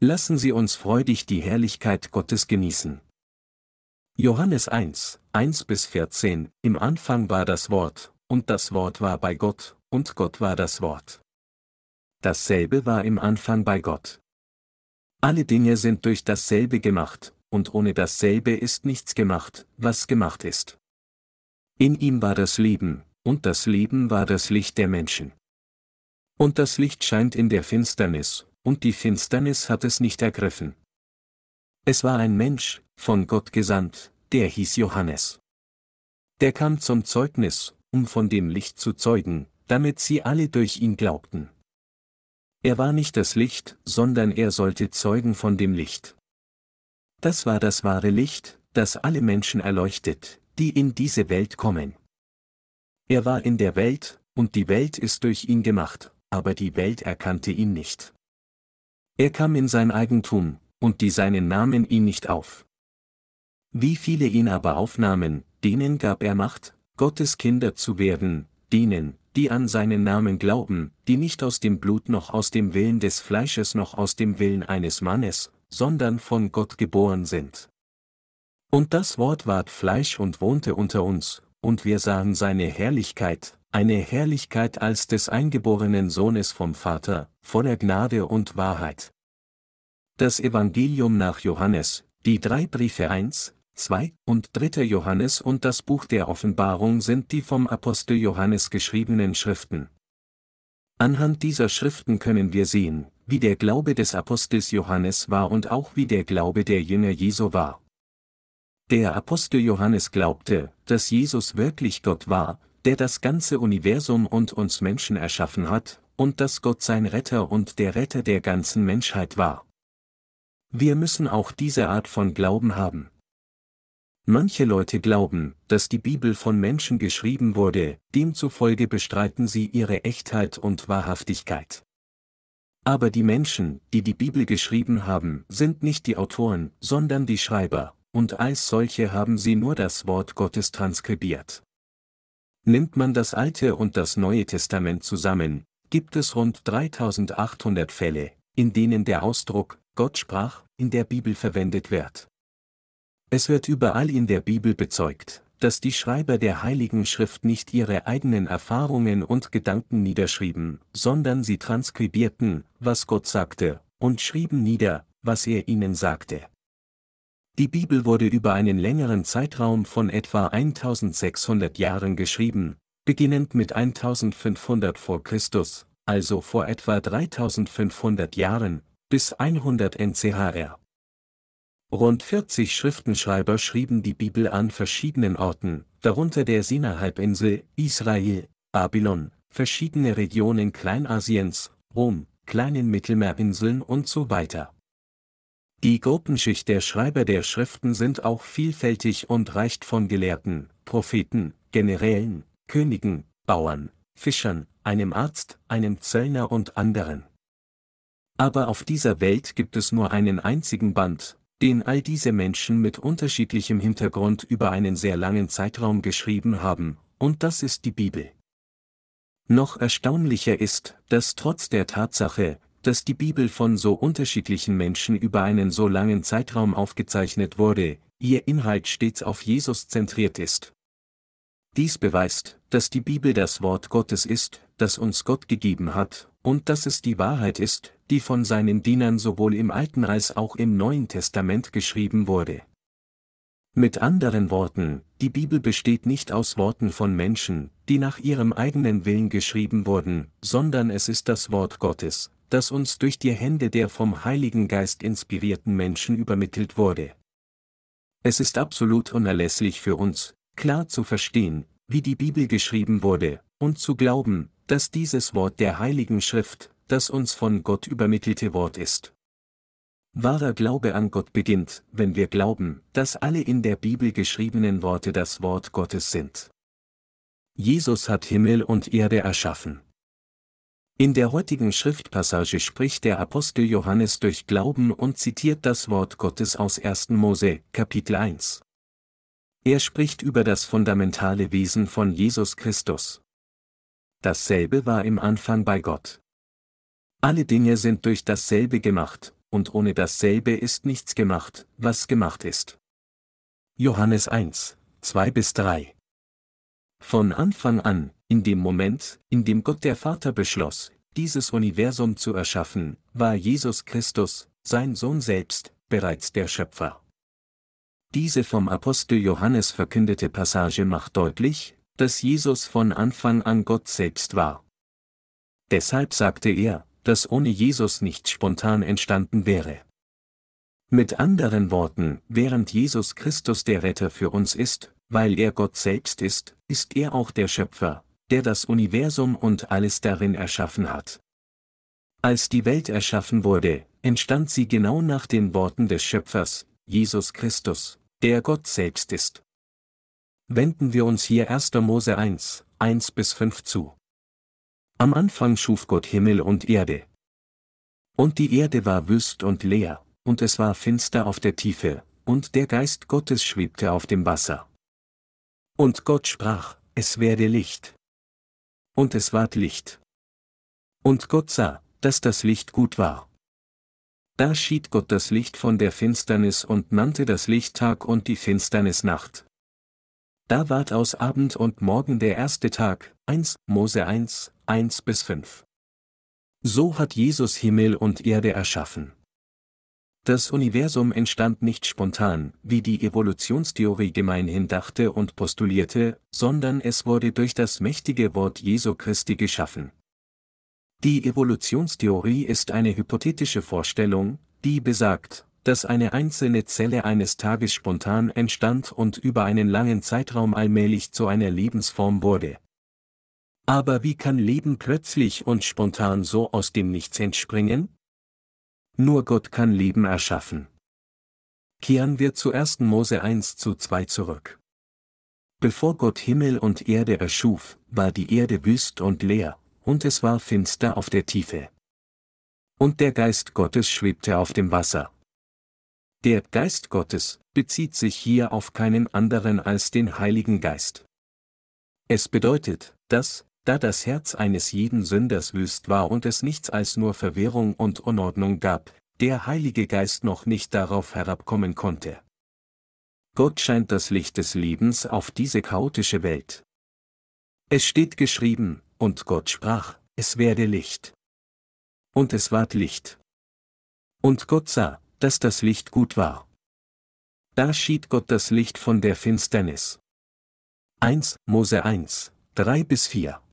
Lassen Sie uns freudig die Herrlichkeit Gottes genießen. Johannes 1, 1 bis 14, Im Anfang war das Wort, und das Wort war bei Gott, und Gott war das Wort. Dasselbe war im Anfang bei Gott. Alle Dinge sind durch dasselbe gemacht, und ohne dasselbe ist nichts gemacht, was gemacht ist. In ihm war das Leben, und das Leben war das Licht der Menschen. Und das Licht scheint in der Finsternis, und die Finsternis hat es nicht ergriffen. Es war ein Mensch, von Gott gesandt, der hieß Johannes. Der kam zum Zeugnis, um von dem Licht zu zeugen, damit sie alle durch ihn glaubten. Er war nicht das Licht, sondern er sollte zeugen von dem Licht. Das war das wahre Licht, das alle Menschen erleuchtet, die in diese Welt kommen. Er war in der Welt, und die Welt ist durch ihn gemacht, aber die Welt erkannte ihn nicht. Er kam in sein Eigentum, und die seinen nahmen ihn nicht auf. Wie viele ihn aber aufnahmen, denen gab er Macht, Gottes Kinder zu werden, denen, die an seinen Namen glauben, die nicht aus dem Blut noch aus dem Willen des Fleisches noch aus dem Willen eines Mannes, sondern von Gott geboren sind. Und das Wort ward Fleisch und wohnte unter uns, und wir sahen seine Herrlichkeit, eine Herrlichkeit als des eingeborenen Sohnes vom Vater, voller Gnade und Wahrheit. Das Evangelium nach Johannes, die drei Briefe 1, 2 und 3. Johannes und das Buch der Offenbarung sind die vom Apostel Johannes geschriebenen Schriften. Anhand dieser Schriften können wir sehen, wie der Glaube des Apostels Johannes war und auch wie der Glaube der Jünger Jesu war. Der Apostel Johannes glaubte, dass Jesus wirklich Gott war, der das ganze Universum und uns Menschen erschaffen hat, und dass Gott sein Retter und der Retter der ganzen Menschheit war. Wir müssen auch diese Art von Glauben haben. Manche Leute glauben, dass die Bibel von Menschen geschrieben wurde, demzufolge bestreiten sie ihre Echtheit und Wahrhaftigkeit. Aber die Menschen, die die Bibel geschrieben haben, sind nicht die Autoren, sondern die Schreiber, und als solche haben sie nur das Wort Gottes transkribiert. Nimmt man das Alte und das Neue Testament zusammen, gibt es rund 3800 Fälle, in denen der Ausdruck Gott sprach in der Bibel verwendet wird. Es wird überall in der Bibel bezeugt, dass die Schreiber der Heiligen Schrift nicht ihre eigenen Erfahrungen und Gedanken niederschrieben, sondern sie transkribierten, was Gott sagte, und schrieben nieder, was er ihnen sagte. Die Bibel wurde über einen längeren Zeitraum von etwa 1600 Jahren geschrieben, beginnend mit 1500 vor Christus, also vor etwa 3500 Jahren, bis 100 NCHR. Rund 40 Schriftenschreiber schrieben die Bibel an verschiedenen Orten, darunter der Sinai-Halbinsel, Israel, Babylon, verschiedene Regionen Kleinasiens, Rom, kleinen Mittelmeerinseln und so weiter. Die Gruppenschicht der Schreiber der Schriften sind auch vielfältig und reicht von Gelehrten, Propheten, Generälen, Königen, Bauern, Fischern, einem Arzt, einem Zöllner und anderen. Aber auf dieser Welt gibt es nur einen einzigen Band, den all diese Menschen mit unterschiedlichem Hintergrund über einen sehr langen Zeitraum geschrieben haben, und das ist die Bibel. Noch erstaunlicher ist, dass trotz der Tatsache, dass die Bibel von so unterschiedlichen Menschen über einen so langen Zeitraum aufgezeichnet wurde, ihr Inhalt stets auf Jesus zentriert ist. Dies beweist, dass die Bibel das Wort Gottes ist, das uns Gott gegeben hat, und dass es die Wahrheit ist, die von seinen Dienern sowohl im Alten als auch im Neuen Testament geschrieben wurde. Mit anderen Worten, die Bibel besteht nicht aus Worten von Menschen, die nach ihrem eigenen Willen geschrieben wurden, sondern es ist das Wort Gottes, das uns durch die Hände der vom Heiligen Geist inspirierten Menschen übermittelt wurde. Es ist absolut unerlässlich für uns, klar zu verstehen, wie die Bibel geschrieben wurde, und zu glauben, dass dieses Wort der Heiligen Schrift, das uns von Gott übermittelte Wort ist. Wahrer Glaube an Gott beginnt, wenn wir glauben, dass alle in der Bibel geschriebenen Worte das Wort Gottes sind. Jesus hat Himmel und Erde erschaffen. In der heutigen Schriftpassage spricht der Apostel Johannes durch Glauben und zitiert das Wort Gottes aus 1. Mose, Kapitel 1. Er spricht über das fundamentale Wesen von Jesus Christus. Dasselbe war im Anfang bei Gott. Alle Dinge sind durch dasselbe gemacht, und ohne dasselbe ist nichts gemacht, was gemacht ist. Johannes 1, 2 bis 3 Von Anfang an, in dem Moment, in dem Gott der Vater beschloss, dieses Universum zu erschaffen, war Jesus Christus, sein Sohn selbst, bereits der Schöpfer. Diese vom Apostel Johannes verkündete Passage macht deutlich, dass Jesus von Anfang an Gott selbst war. Deshalb sagte er, dass ohne Jesus nicht spontan entstanden wäre. Mit anderen Worten, während Jesus Christus der Retter für uns ist, weil er Gott selbst ist, ist er auch der Schöpfer, der das Universum und alles darin erschaffen hat. Als die Welt erschaffen wurde, entstand sie genau nach den Worten des Schöpfers, Jesus Christus, der Gott selbst ist. Wenden wir uns hier 1. Mose 1, 1 bis 5 zu. Am Anfang schuf Gott Himmel und Erde. Und die Erde war wüst und leer, und es war finster auf der Tiefe, und der Geist Gottes schwebte auf dem Wasser. Und Gott sprach, es werde Licht. Und es ward Licht. Und Gott sah, dass das Licht gut war. Da schied Gott das Licht von der Finsternis und nannte das Licht Tag und die Finsternis Nacht. Da ward aus Abend und Morgen der erste Tag, 1, Mose 1, 1 bis 5. So hat Jesus Himmel und Erde erschaffen. Das Universum entstand nicht spontan, wie die Evolutionstheorie gemeinhin dachte und postulierte, sondern es wurde durch das mächtige Wort Jesu Christi geschaffen. Die Evolutionstheorie ist eine hypothetische Vorstellung, die besagt, dass eine einzelne Zelle eines Tages spontan entstand und über einen langen Zeitraum allmählich zu einer Lebensform wurde. Aber wie kann Leben plötzlich und spontan so aus dem Nichts entspringen? Nur Gott kann Leben erschaffen. Kehren wir zu 1. Mose 1 zu 2 zurück. Bevor Gott Himmel und Erde erschuf, war die Erde wüst und leer, und es war finster auf der Tiefe. Und der Geist Gottes schwebte auf dem Wasser. Der Geist Gottes bezieht sich hier auf keinen anderen als den Heiligen Geist. Es bedeutet, dass, da das Herz eines jeden Sünders wüst war und es nichts als nur Verwirrung und Unordnung gab, der Heilige Geist noch nicht darauf herabkommen konnte. Gott scheint das Licht des Lebens auf diese chaotische Welt. Es steht geschrieben, und Gott sprach, es werde Licht. Und es ward Licht. Und Gott sah, dass das Licht gut war. Da schied Gott das Licht von der Finsternis. 1 Mose 1, 3 bis 4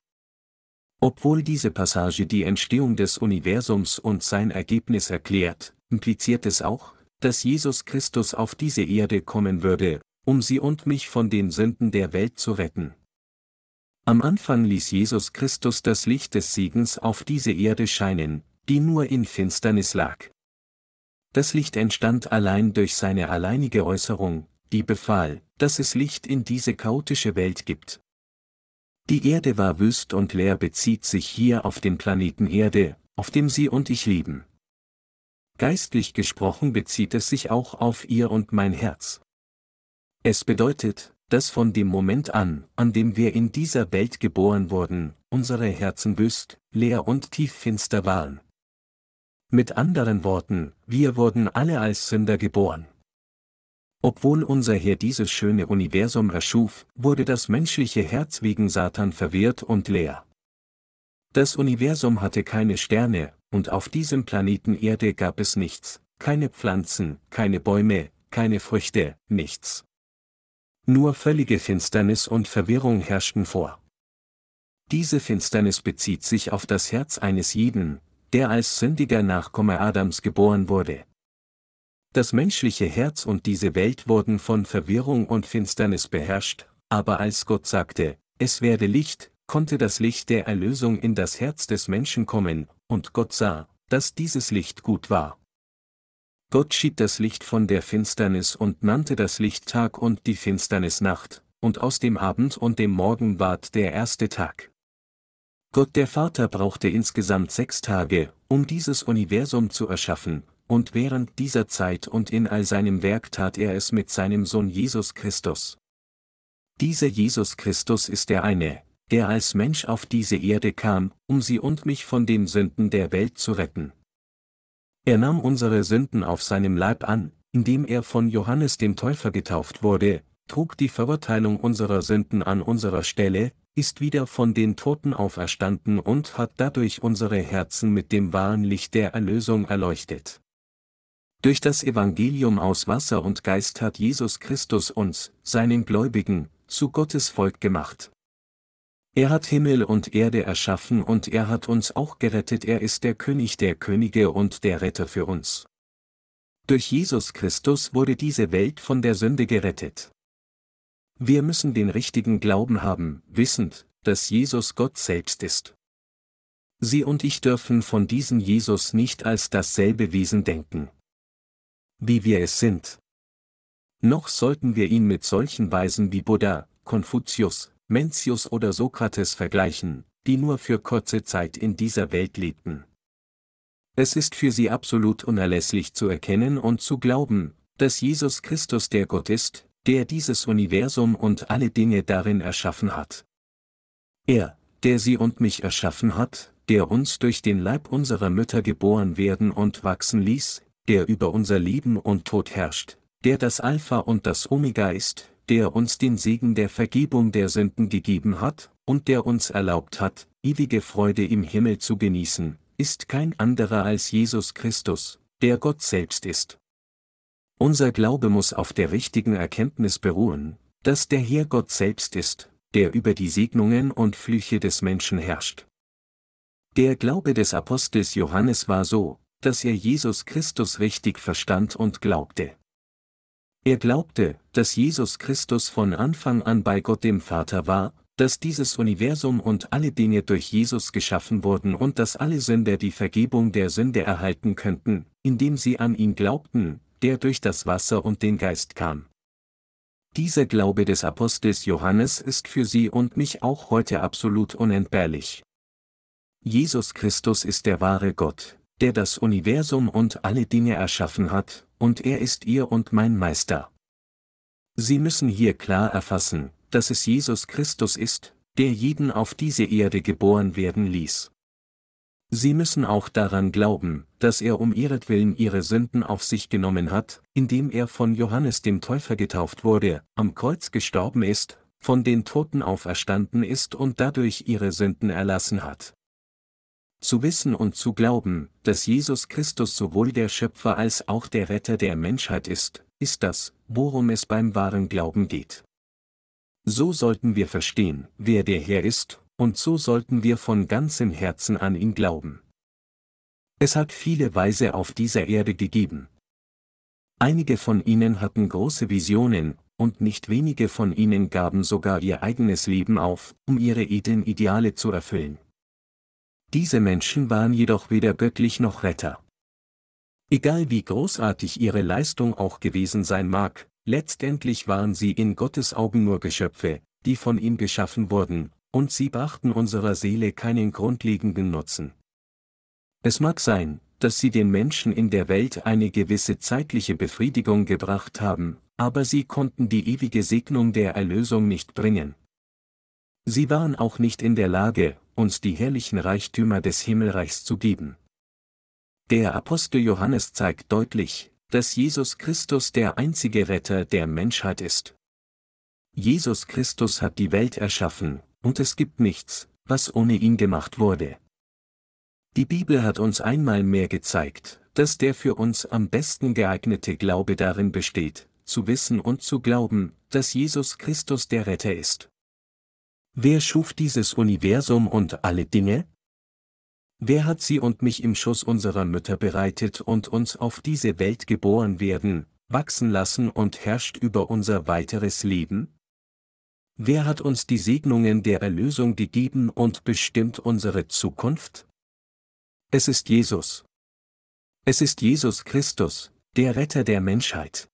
Obwohl diese Passage die Entstehung des Universums und sein Ergebnis erklärt, impliziert es auch, dass Jesus Christus auf diese Erde kommen würde, um sie und mich von den Sünden der Welt zu retten. Am Anfang ließ Jesus Christus das Licht des Siegens auf diese Erde scheinen, die nur in Finsternis lag. Das Licht entstand allein durch seine alleinige Äußerung, die befahl, dass es Licht in diese chaotische Welt gibt. Die Erde war wüst und leer bezieht sich hier auf den Planeten Erde, auf dem Sie und ich leben. Geistlich gesprochen bezieht es sich auch auf Ihr und mein Herz. Es bedeutet, dass von dem Moment an, an dem wir in dieser Welt geboren wurden, unsere Herzen wüst, leer und tieffinster waren. Mit anderen Worten, wir wurden alle als Sünder geboren. Obwohl unser Herr dieses schöne Universum erschuf, wurde das menschliche Herz wegen Satan verwirrt und leer. Das Universum hatte keine Sterne, und auf diesem Planeten Erde gab es nichts, keine Pflanzen, keine Bäume, keine Früchte, nichts. Nur völlige Finsternis und Verwirrung herrschten vor. Diese Finsternis bezieht sich auf das Herz eines jeden, der als sündiger Nachkomme Adams geboren wurde. Das menschliche Herz und diese Welt wurden von Verwirrung und Finsternis beherrscht, aber als Gott sagte, es werde Licht, konnte das Licht der Erlösung in das Herz des Menschen kommen, und Gott sah, dass dieses Licht gut war. Gott schied das Licht von der Finsternis und nannte das Licht Tag und die Finsternis Nacht, und aus dem Abend und dem Morgen ward der erste Tag. Gott der Vater brauchte insgesamt sechs Tage, um dieses Universum zu erschaffen, und während dieser Zeit und in all seinem Werk tat er es mit seinem Sohn Jesus Christus. Dieser Jesus Christus ist der eine, der als Mensch auf diese Erde kam, um sie und mich von den Sünden der Welt zu retten. Er nahm unsere Sünden auf seinem Leib an, indem er von Johannes dem Täufer getauft wurde, trug die Verurteilung unserer Sünden an unserer Stelle, ist wieder von den Toten auferstanden und hat dadurch unsere Herzen mit dem wahren Licht der Erlösung erleuchtet. Durch das Evangelium aus Wasser und Geist hat Jesus Christus uns, seinen Gläubigen, zu Gottes Volk gemacht. Er hat Himmel und Erde erschaffen und er hat uns auch gerettet, er ist der König der Könige und der Retter für uns. Durch Jesus Christus wurde diese Welt von der Sünde gerettet. Wir müssen den richtigen Glauben haben, wissend, dass Jesus Gott selbst ist. Sie und ich dürfen von diesem Jesus nicht als dasselbe Wesen denken. Wie wir es sind. Noch sollten wir ihn mit solchen Weisen wie Buddha, Konfuzius, Mencius oder Sokrates vergleichen, die nur für kurze Zeit in dieser Welt lebten. Es ist für sie absolut unerlässlich zu erkennen und zu glauben, dass Jesus Christus der Gott ist, der dieses Universum und alle Dinge darin erschaffen hat. Er, der sie und mich erschaffen hat, der uns durch den Leib unserer Mütter geboren werden und wachsen ließ, der über unser Leben und Tod herrscht, der das Alpha und das Omega ist, der uns den Segen der Vergebung der Sünden gegeben hat, und der uns erlaubt hat, ewige Freude im Himmel zu genießen, ist kein anderer als Jesus Christus, der Gott selbst ist. Unser Glaube muss auf der richtigen Erkenntnis beruhen, dass der Herr Gott selbst ist, der über die Segnungen und Flüche des Menschen herrscht. Der Glaube des Apostels Johannes war so, dass er Jesus Christus richtig verstand und glaubte. Er glaubte, dass Jesus Christus von Anfang an bei Gott dem Vater war, dass dieses Universum und alle Dinge durch Jesus geschaffen wurden und dass alle Sünder die Vergebung der Sünde erhalten könnten, indem sie an ihn glaubten, der durch das Wasser und den Geist kam. Dieser Glaube des Apostels Johannes ist für Sie und mich auch heute absolut unentbehrlich. Jesus Christus ist der wahre Gott, der das Universum und alle Dinge erschaffen hat, und er ist Ihr und mein Meister. Sie müssen hier klar erfassen, dass es Jesus Christus ist, der jeden auf diese Erde geboren werden ließ. Sie müssen auch daran glauben, dass er um ihretwillen ihre Sünden auf sich genommen hat, indem er von Johannes dem Täufer getauft wurde, am Kreuz gestorben ist, von den Toten auferstanden ist und dadurch ihre Sünden erlassen hat. Zu wissen und zu glauben, dass Jesus Christus sowohl der Schöpfer als auch der Retter der Menschheit ist, ist das, worum es beim wahren Glauben geht. So sollten wir verstehen, wer der Herr ist, und so sollten wir von ganzem Herzen an ihn glauben. Es hat viele Weise auf dieser Erde gegeben. Einige von ihnen hatten große Visionen, und nicht wenige von ihnen gaben sogar ihr eigenes Leben auf, um ihre edlen Ideale zu erfüllen. Diese Menschen waren jedoch weder göttlich noch Retter. Egal wie großartig ihre Leistung auch gewesen sein mag, letztendlich waren sie in Gottes Augen nur Geschöpfe, die von ihm geschaffen wurden, und sie brachten unserer Seele keinen grundlegenden Nutzen. Es mag sein, dass sie den Menschen in der Welt eine gewisse zeitliche Befriedigung gebracht haben, aber sie konnten die ewige Segnung der Erlösung nicht bringen. Sie waren auch nicht in der Lage, uns die herrlichen Reichtümer des Himmelreichs zu geben. Der Apostel Johannes zeigt deutlich, dass Jesus Christus der einzige Retter der Menschheit ist. Jesus Christus hat die Welt erschaffen, und es gibt nichts, was ohne ihn gemacht wurde. Die Bibel hat uns einmal mehr gezeigt, dass der für uns am besten geeignete Glaube darin besteht, zu wissen und zu glauben, dass Jesus Christus der Retter ist. Wer schuf dieses Universum und alle Dinge? Wer hat sie und mich im Schuss unserer Mütter bereitet und uns auf diese Welt geboren werden, wachsen lassen und herrscht über unser weiteres Leben? Wer hat uns die Segnungen der Erlösung gegeben und bestimmt unsere Zukunft? Es ist Jesus. Es ist Jesus Christus, der Retter der Menschheit.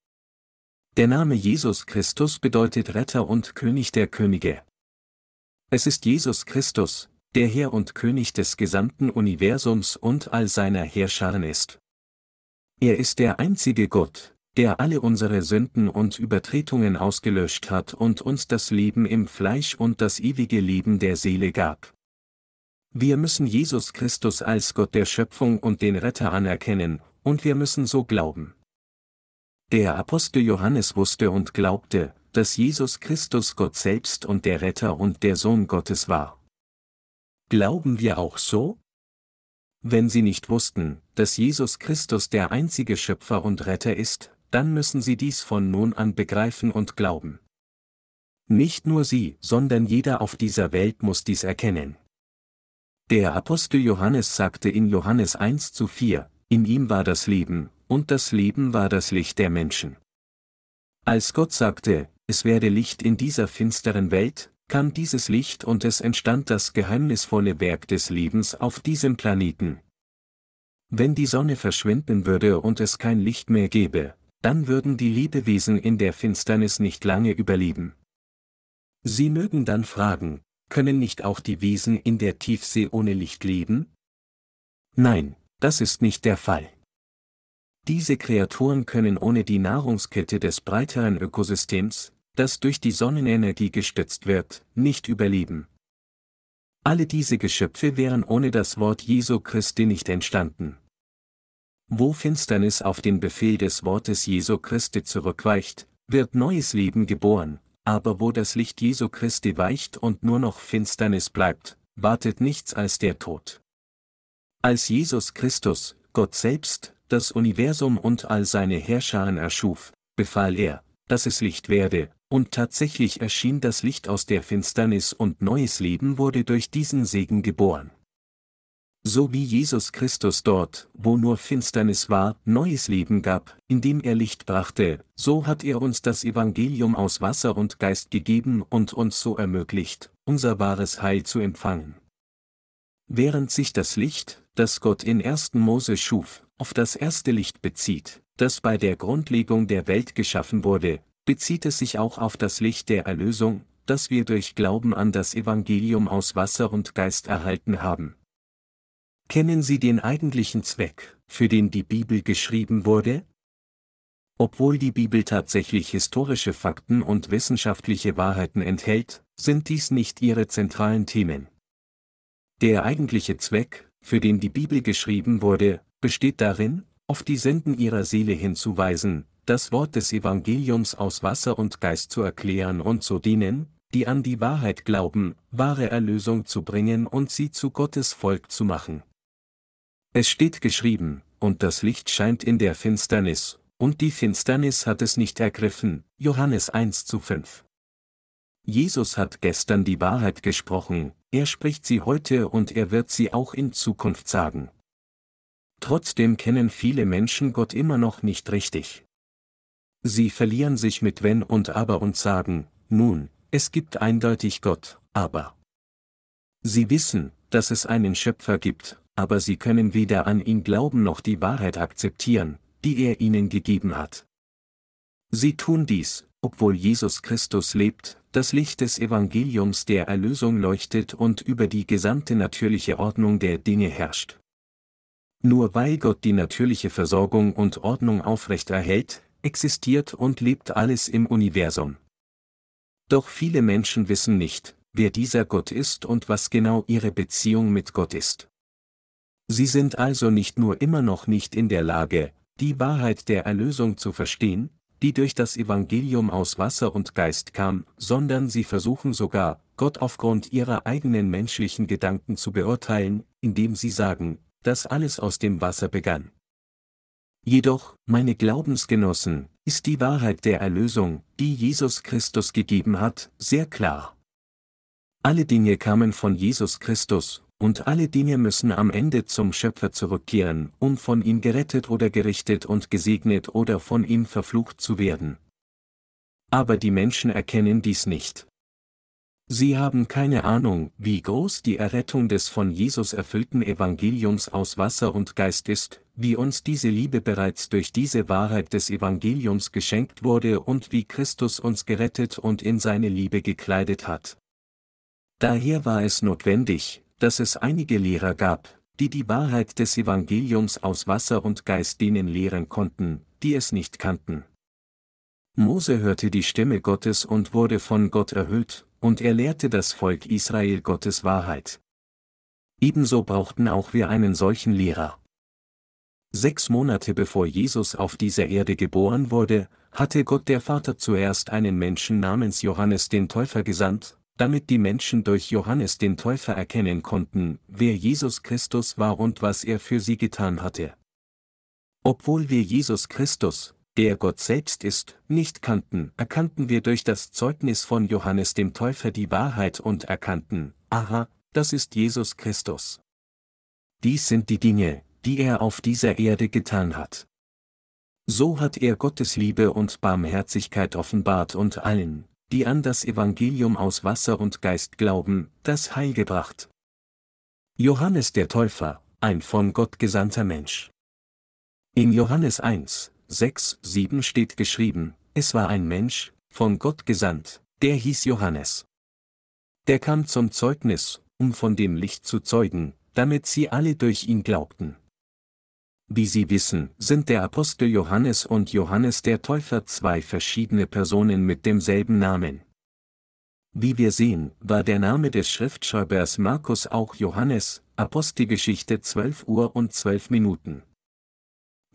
Der Name Jesus Christus bedeutet Retter und König der Könige. Es ist Jesus Christus, der Herr und König des gesamten Universums und all seiner Herrscharen ist. Er ist der einzige Gott, der alle unsere Sünden und Übertretungen ausgelöscht hat und uns das Leben im Fleisch und das ewige Leben der Seele gab. Wir müssen Jesus Christus als Gott der Schöpfung und den Retter anerkennen, und wir müssen so glauben. Der Apostel Johannes wusste und glaubte, dass Jesus Christus Gott selbst und der Retter und der Sohn Gottes war. Glauben wir auch so? Wenn Sie nicht wussten, dass Jesus Christus der einzige Schöpfer und Retter ist, dann müssen Sie dies von nun an begreifen und glauben. Nicht nur Sie, sondern jeder auf dieser Welt muss dies erkennen. Der Apostel Johannes sagte in Johannes 1 zu 4, in ihm war das Leben, und das Leben war das Licht der Menschen. Als Gott sagte, es werde Licht in dieser finsteren Welt, kam dieses Licht und es entstand das geheimnisvolle Werk des Lebens auf diesem Planeten. Wenn die Sonne verschwinden würde und es kein Licht mehr gäbe, dann würden die Lebewesen in der Finsternis nicht lange überleben. Sie mögen dann fragen, können nicht auch die Wesen in der Tiefsee ohne Licht leben? Nein, das ist nicht der Fall. Diese Kreaturen können ohne die Nahrungskette des breiteren Ökosystems, das durch die Sonnenenergie gestützt wird, nicht überleben. Alle diese Geschöpfe wären ohne das Wort Jesu Christi nicht entstanden. Wo Finsternis auf den Befehl des Wortes Jesu Christi zurückweicht, wird neues Leben geboren, aber wo das Licht Jesu Christi weicht und nur noch Finsternis bleibt, wartet nichts als der Tod. Als Jesus Christus, Gott selbst, das Universum und all seine Herrscharen erschuf, befahl er, dass es Licht werde, und tatsächlich erschien das Licht aus der Finsternis und neues Leben wurde durch diesen Segen geboren. So wie Jesus Christus dort, wo nur Finsternis war, neues Leben gab, indem er Licht brachte, so hat er uns das Evangelium aus Wasser und Geist gegeben und uns so ermöglicht, unser wahres Heil zu empfangen. Während sich das Licht, das Gott in 1. Mose schuf, auf das erste Licht bezieht, das bei der Grundlegung der Welt geschaffen wurde, bezieht es sich auch auf das Licht der Erlösung, das wir durch Glauben an das Evangelium aus Wasser und Geist erhalten haben. Kennen Sie den eigentlichen Zweck, für den die Bibel geschrieben wurde? Obwohl die Bibel tatsächlich historische Fakten und wissenschaftliche Wahrheiten enthält, sind dies nicht ihre zentralen Themen. Der eigentliche Zweck, für den die Bibel geschrieben wurde, besteht darin, auf die Senden ihrer Seele hinzuweisen, das Wort des Evangeliums aus Wasser und Geist zu erklären und zu denen, die an die Wahrheit glauben, wahre Erlösung zu bringen und sie zu Gottes Volk zu machen. Es steht geschrieben, und das Licht scheint in der Finsternis, und die Finsternis hat es nicht ergriffen. Johannes 1 zu 5. Jesus hat gestern die Wahrheit gesprochen, er spricht sie heute und er wird sie auch in Zukunft sagen. Trotzdem kennen viele Menschen Gott immer noch nicht richtig. Sie verlieren sich mit Wenn und Aber und sagen, nun, es gibt eindeutig Gott, aber. Sie wissen, dass es einen Schöpfer gibt, aber sie können weder an ihn glauben noch die Wahrheit akzeptieren, die er ihnen gegeben hat. Sie tun dies, obwohl Jesus Christus lebt, das Licht des Evangeliums der Erlösung leuchtet und über die gesamte natürliche Ordnung der Dinge herrscht. Nur weil Gott die natürliche Versorgung und Ordnung aufrechterhält, existiert und lebt alles im Universum. Doch viele Menschen wissen nicht, wer dieser Gott ist und was genau ihre Beziehung mit Gott ist. Sie sind also nicht nur immer noch nicht in der Lage, die Wahrheit der Erlösung zu verstehen, die durch das Evangelium aus Wasser und Geist kam, sondern sie versuchen sogar, Gott aufgrund ihrer eigenen menschlichen Gedanken zu beurteilen, indem sie sagen, dass alles aus dem Wasser begann. Jedoch, meine Glaubensgenossen, ist die Wahrheit der Erlösung, die Jesus Christus gegeben hat, sehr klar. Alle Dinge kamen von Jesus Christus, und alle Dinge müssen am Ende zum Schöpfer zurückkehren, um von ihm gerettet oder gerichtet und gesegnet oder von ihm verflucht zu werden. Aber die Menschen erkennen dies nicht. Sie haben keine Ahnung, wie groß die Errettung des von Jesus erfüllten Evangeliums aus Wasser und Geist ist, wie uns diese Liebe bereits durch diese Wahrheit des Evangeliums geschenkt wurde und wie Christus uns gerettet und in seine Liebe gekleidet hat. Daher war es notwendig, dass es einige Lehrer gab, die die Wahrheit des Evangeliums aus Wasser und Geist denen lehren konnten, die es nicht kannten. Mose hörte die Stimme Gottes und wurde von Gott erhüllt, und er lehrte das Volk Israel Gottes Wahrheit. Ebenso brauchten auch wir einen solchen Lehrer. Sechs Monate bevor Jesus auf dieser Erde geboren wurde, hatte Gott der Vater zuerst einen Menschen namens Johannes den Täufer gesandt, damit die Menschen durch Johannes den Täufer erkennen konnten, wer Jesus Christus war und was er für sie getan hatte. Obwohl wir Jesus Christus, der Gott selbst ist, nicht kannten, erkannten wir durch das Zeugnis von Johannes dem Täufer die Wahrheit und erkannten, aha, das ist Jesus Christus. Dies sind die Dinge, die er auf dieser Erde getan hat. So hat er Gottes Liebe und Barmherzigkeit offenbart und allen, die an das Evangelium aus Wasser und Geist glauben, das Heil gebracht. Johannes der Täufer, ein von Gott gesandter Mensch. In Johannes 1, 6, 7 steht geschrieben, es war ein Mensch, von Gott gesandt, der hieß Johannes. Der kam zum Zeugnis, um von dem Licht zu zeugen, damit sie alle durch ihn glaubten. Wie Sie wissen, sind der Apostel Johannes und Johannes der Täufer zwei verschiedene Personen mit demselben Namen. Wie wir sehen, war der Name des Schriftschreibers Markus auch Johannes, Apostelgeschichte 12 Uhr und 12 Minuten.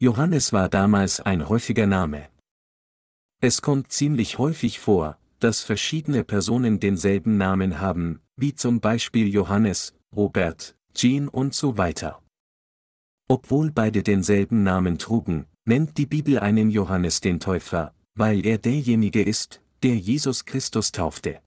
Johannes war damals ein häufiger Name. Es kommt ziemlich häufig vor, dass verschiedene Personen denselben Namen haben, wie zum Beispiel Johannes, Robert, Jean und so weiter. Obwohl beide denselben Namen trugen, nennt die Bibel einen Johannes den Täufer, weil er derjenige ist, der Jesus Christus taufte.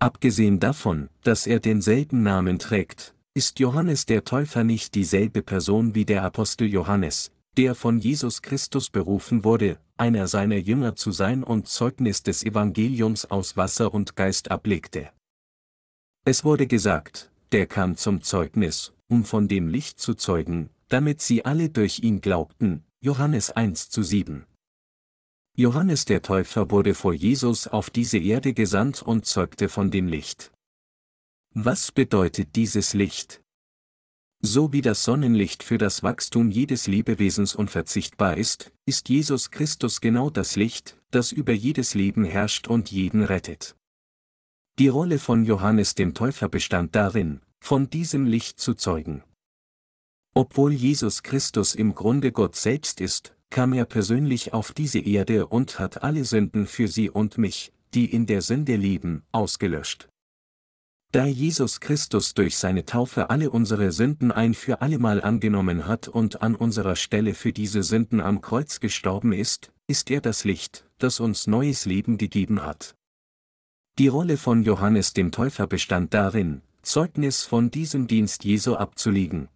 Abgesehen davon, dass er denselben Namen trägt, ist Johannes der Täufer nicht dieselbe Person wie der Apostel Johannes, der von Jesus Christus berufen wurde, einer seiner Jünger zu sein und Zeugnis des Evangeliums aus Wasser und Geist ablegte. Es wurde gesagt, der kam zum Zeugnis, um von dem Licht zu zeugen, damit sie alle durch ihn glaubten, Johannes 1 zu 7. Johannes der Täufer wurde vor Jesus auf diese Erde gesandt und zeugte von dem Licht. Was bedeutet dieses Licht? So wie das Sonnenlicht für das Wachstum jedes Lebewesens unverzichtbar ist, ist Jesus Christus genau das Licht, das über jedes Leben herrscht und jeden rettet. Die Rolle von Johannes dem Täufer bestand darin, von diesem Licht zu zeugen. Obwohl Jesus Christus im Grunde Gott selbst ist, kam er persönlich auf diese Erde und hat alle Sünden für sie und mich, die in der Sünde leben, ausgelöscht. Da Jesus Christus durch seine Taufe alle unsere Sünden ein für allemal angenommen hat und an unserer Stelle für diese Sünden am Kreuz gestorben ist, ist er das Licht, das uns neues Leben gegeben hat. Die Rolle von Johannes dem Täufer bestand darin, Zeugnis von diesem Dienst Jesu abzulegen.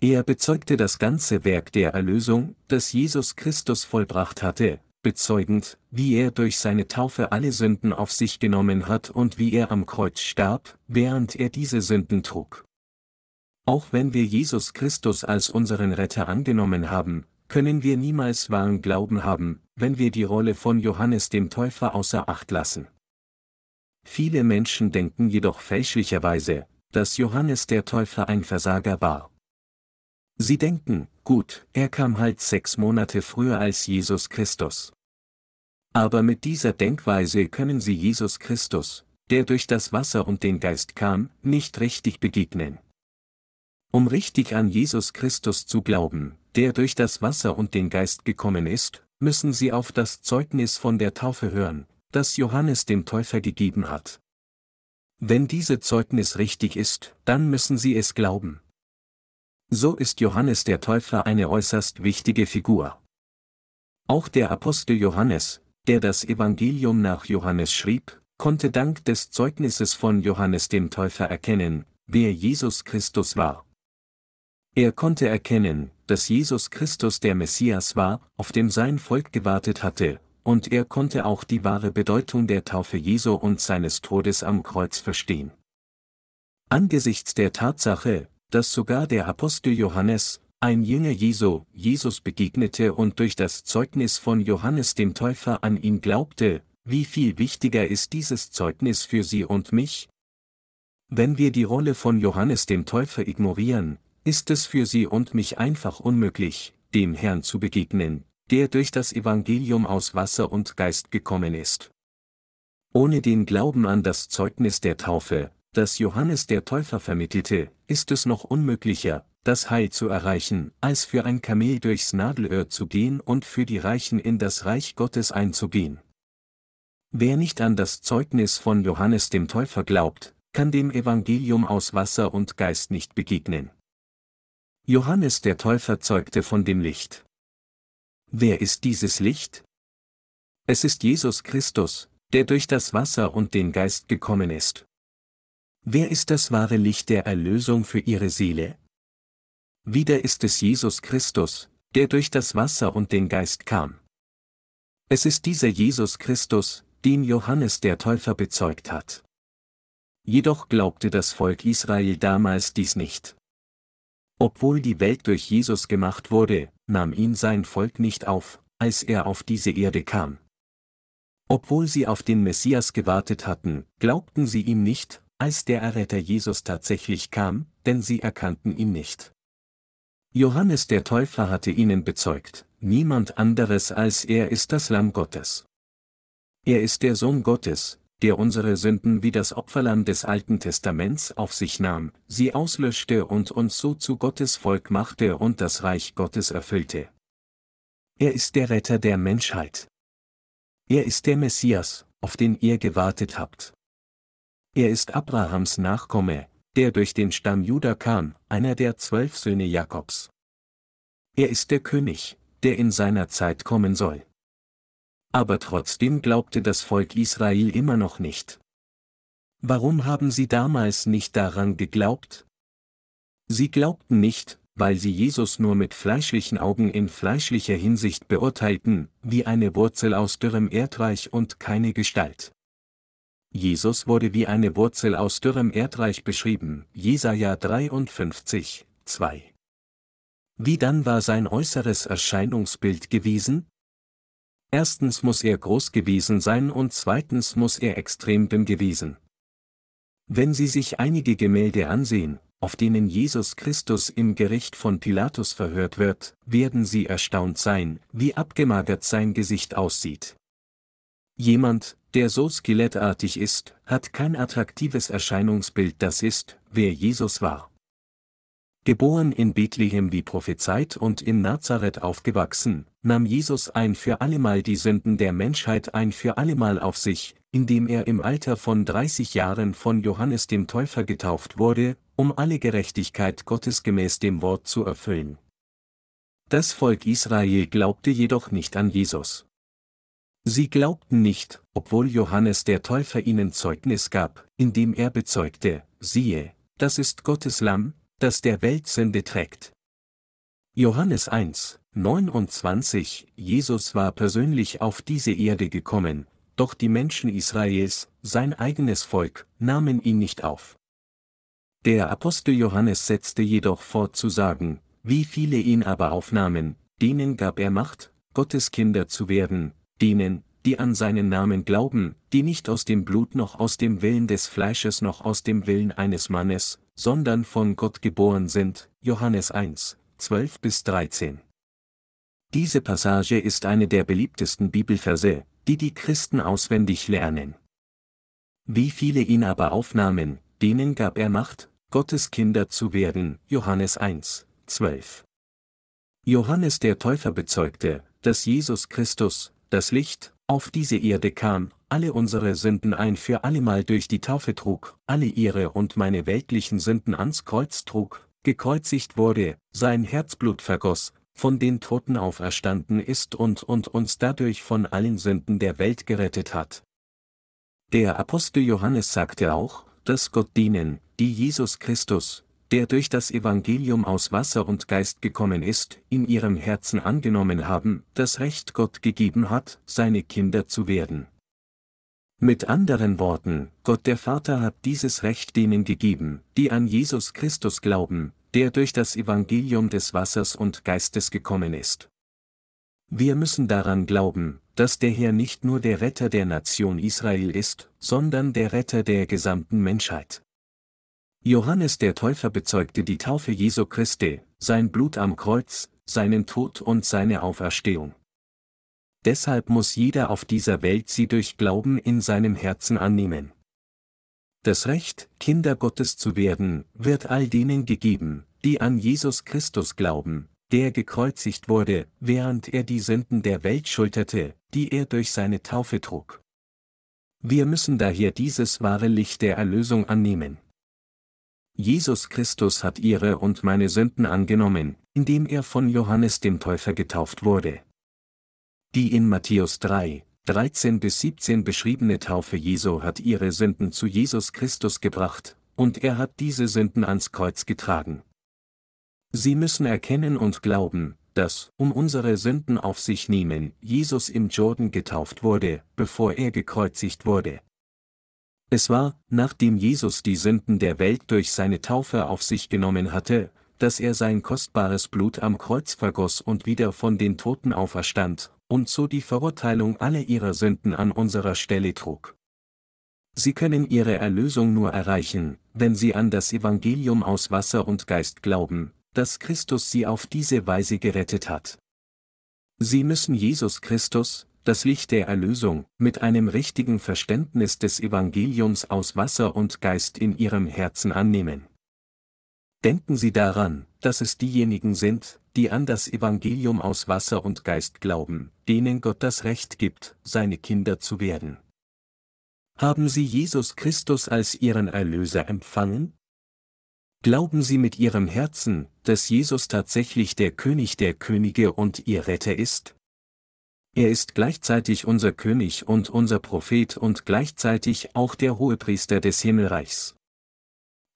Er bezeugte das ganze Werk der Erlösung, das Jesus Christus vollbracht hatte, bezeugend, wie er durch seine Taufe alle Sünden auf sich genommen hat und wie er am Kreuz starb, während er diese Sünden trug. Auch wenn wir Jesus Christus als unseren Retter angenommen haben, können wir niemals wahren Glauben haben, wenn wir die Rolle von Johannes dem Täufer außer Acht lassen. Viele Menschen denken jedoch fälschlicherweise, dass Johannes der Täufer ein Versager war. Sie denken, gut, er kam halt sechs Monate früher als Jesus Christus. Aber mit dieser Denkweise können Sie Jesus Christus, der durch das Wasser und den Geist kam, nicht richtig begegnen. Um richtig an Jesus Christus zu glauben, der durch das Wasser und den Geist gekommen ist, müssen Sie auf das Zeugnis von der Taufe hören, das Johannes dem Täufer gegeben hat. Wenn diese Zeugnis richtig ist, dann müssen Sie es glauben. So ist Johannes der Täufer eine äußerst wichtige Figur. Auch der Apostel Johannes, der das Evangelium nach Johannes schrieb, konnte dank des Zeugnisses von Johannes dem Täufer erkennen, wer Jesus Christus war. Er konnte erkennen, dass Jesus Christus der Messias war, auf dem sein Volk gewartet hatte, und er konnte auch die wahre Bedeutung der Taufe Jesu und seines Todes am Kreuz verstehen. Angesichts der Tatsache, dass sogar der Apostel Johannes, ein Jünger Jesu, Jesus begegnete und durch das Zeugnis von Johannes dem Täufer an ihn glaubte, wie viel wichtiger ist dieses Zeugnis für Sie und mich? Wenn wir die Rolle von Johannes dem Täufer ignorieren, ist es für Sie und mich einfach unmöglich, dem Herrn zu begegnen, der durch das Evangelium aus Wasser und Geist gekommen ist. Ohne den Glauben an das Zeugnis der Taufe, das Johannes der Täufer vermittelte, ist es noch unmöglicher, das Heil zu erreichen, als für ein Kamel durchs Nadelöhr zu gehen und für die Reichen in das Reich Gottes einzugehen. Wer nicht an das Zeugnis von Johannes dem Täufer glaubt, kann dem Evangelium aus Wasser und Geist nicht begegnen. Johannes der Täufer zeugte von dem Licht. Wer ist dieses Licht? Es ist Jesus Christus, der durch das Wasser und den Geist gekommen ist. Wer ist das wahre Licht der Erlösung für ihre Seele? Wieder ist es Jesus Christus, der durch das Wasser und den Geist kam. Es ist dieser Jesus Christus, den Johannes der Täufer bezeugt hat. Jedoch glaubte das Volk Israel damals dies nicht. Obwohl die Welt durch Jesus gemacht wurde, nahm ihn sein Volk nicht auf, als er auf diese Erde kam. Obwohl sie auf den Messias gewartet hatten, glaubten sie ihm nicht, als der Erretter Jesus tatsächlich kam, denn sie erkannten ihn nicht. Johannes der Täufer hatte ihnen bezeugt, niemand anderes als er ist das Lamm Gottes. Er ist der Sohn Gottes, der unsere Sünden wie das Opferlamm des Alten Testaments auf sich nahm, sie auslöschte und uns so zu Gottes Volk machte und das Reich Gottes erfüllte. Er ist der Retter der Menschheit. Er ist der Messias, auf den ihr gewartet habt. Er ist Abrahams Nachkomme, der durch den Stamm Juda kam, einer der zwölf Söhne Jakobs. Er ist der König, der in seiner Zeit kommen soll. Aber trotzdem glaubte das Volk Israel immer noch nicht. Warum haben sie damals nicht daran geglaubt? Sie glaubten nicht, weil sie Jesus nur mit fleischlichen Augen in fleischlicher Hinsicht beurteilten, wie eine Wurzel aus dürrem Erdreich und keine Gestalt. Jesus wurde wie eine Wurzel aus dürrem Erdreich beschrieben, Jesaja 53, 2. Wie dann war sein äußeres Erscheinungsbild gewesen? Erstens muss er groß gewesen sein und zweitens muss er extrem dünn gewesen. Wenn Sie sich einige Gemälde ansehen, auf denen Jesus Christus im Gericht von Pilatus verhört wird, werden Sie erstaunt sein, wie abgemagert sein Gesicht aussieht. Jemand, der so skelettartig ist, hat kein attraktives Erscheinungsbild, das ist, wer Jesus war. Geboren in Bethlehem wie prophezeit und in Nazareth aufgewachsen, nahm Jesus ein für allemal die Sünden der Menschheit ein für allemal auf sich, indem er im Alter von 30 Jahren von Johannes dem Täufer getauft wurde, um alle Gerechtigkeit Gottes gemäß dem Wort zu erfüllen. Das Volk Israel glaubte jedoch nicht an Jesus. Sie glaubten nicht, obwohl Johannes der Täufer ihnen Zeugnis gab, indem er bezeugte, siehe, das ist Gottes Lamm, das der Welt Sünde trägt. Johannes 1, 29 Jesus war persönlich auf diese Erde gekommen, doch die Menschen Israels, sein eigenes Volk, nahmen ihn nicht auf. Der Apostel Johannes setzte jedoch fort zu sagen, wie viele ihn aber aufnahmen, denen gab er Macht, Gottes Kinder zu werden, denen, die an seinen Namen glauben, die nicht aus dem Blut noch aus dem Willen des Fleisches noch aus dem Willen eines Mannes, sondern von Gott geboren sind. Johannes 1, 12 bis 13. Diese Passage ist eine der beliebtesten Bibelverse, die die Christen auswendig lernen. Wie viele ihn aber aufnahmen, denen gab er Macht, Gottes Kinder zu werden. Johannes 1, 12. Johannes der Täufer bezeugte, dass Jesus Christus, das Licht, auf diese Erde kam, alle unsere Sünden ein für allemal durch die Taufe trug, alle ihre und meine weltlichen Sünden ans Kreuz trug, gekreuzigt wurde, sein Herzblut vergoss, von den Toten auferstanden ist und und uns dadurch von allen Sünden der Welt gerettet hat. Der Apostel Johannes sagte auch, dass Gott denen, die Jesus Christus, der durch das Evangelium aus Wasser und Geist gekommen ist, in ihrem Herzen angenommen haben, das Recht Gott gegeben hat, seine Kinder zu werden. Mit anderen Worten, Gott der Vater hat dieses Recht denen gegeben, die an Jesus Christus glauben, der durch das Evangelium des Wassers und Geistes gekommen ist. Wir müssen daran glauben, dass der Herr nicht nur der Retter der Nation Israel ist, sondern der Retter der gesamten Menschheit. Johannes der Täufer bezeugte die Taufe Jesu Christi, sein Blut am Kreuz, seinen Tod und seine Auferstehung. Deshalb muss jeder auf dieser Welt sie durch Glauben in seinem Herzen annehmen. Das Recht, Kinder Gottes zu werden, wird all denen gegeben, die an Jesus Christus glauben, der gekreuzigt wurde, während er die Sünden der Welt schulterte, die er durch seine Taufe trug. Wir müssen daher dieses wahre Licht der Erlösung annehmen. Jesus Christus hat ihre und meine Sünden angenommen, indem er von Johannes dem Täufer getauft wurde. Die in Matthäus 3, 13 bis 17 beschriebene Taufe Jesu hat ihre Sünden zu Jesus Christus gebracht, und er hat diese Sünden ans Kreuz getragen. Sie müssen erkennen und glauben, dass, um unsere Sünden auf sich nehmen, Jesus im Jordan getauft wurde, bevor er gekreuzigt wurde. Es war, nachdem Jesus die Sünden der Welt durch seine Taufe auf sich genommen hatte, dass er sein kostbares Blut am Kreuz vergoss und wieder von den Toten auferstand, und so die Verurteilung aller ihrer Sünden an unserer Stelle trug. Sie können ihre Erlösung nur erreichen, wenn sie an das Evangelium aus Wasser und Geist glauben, dass Christus sie auf diese Weise gerettet hat. Sie müssen Jesus Christus, das Licht der Erlösung, mit einem richtigen Verständnis des Evangeliums aus Wasser und Geist in ihrem Herzen annehmen. Denken Sie daran, dass es diejenigen sind, die an das Evangelium aus Wasser und Geist glauben, denen Gott das Recht gibt, seine Kinder zu werden. Haben Sie Jesus Christus als Ihren Erlöser empfangen? Glauben Sie mit Ihrem Herzen, dass Jesus tatsächlich der König der Könige und Ihr Retter ist? Er ist gleichzeitig unser König und unser Prophet und gleichzeitig auch der Hohepriester des Himmelreichs.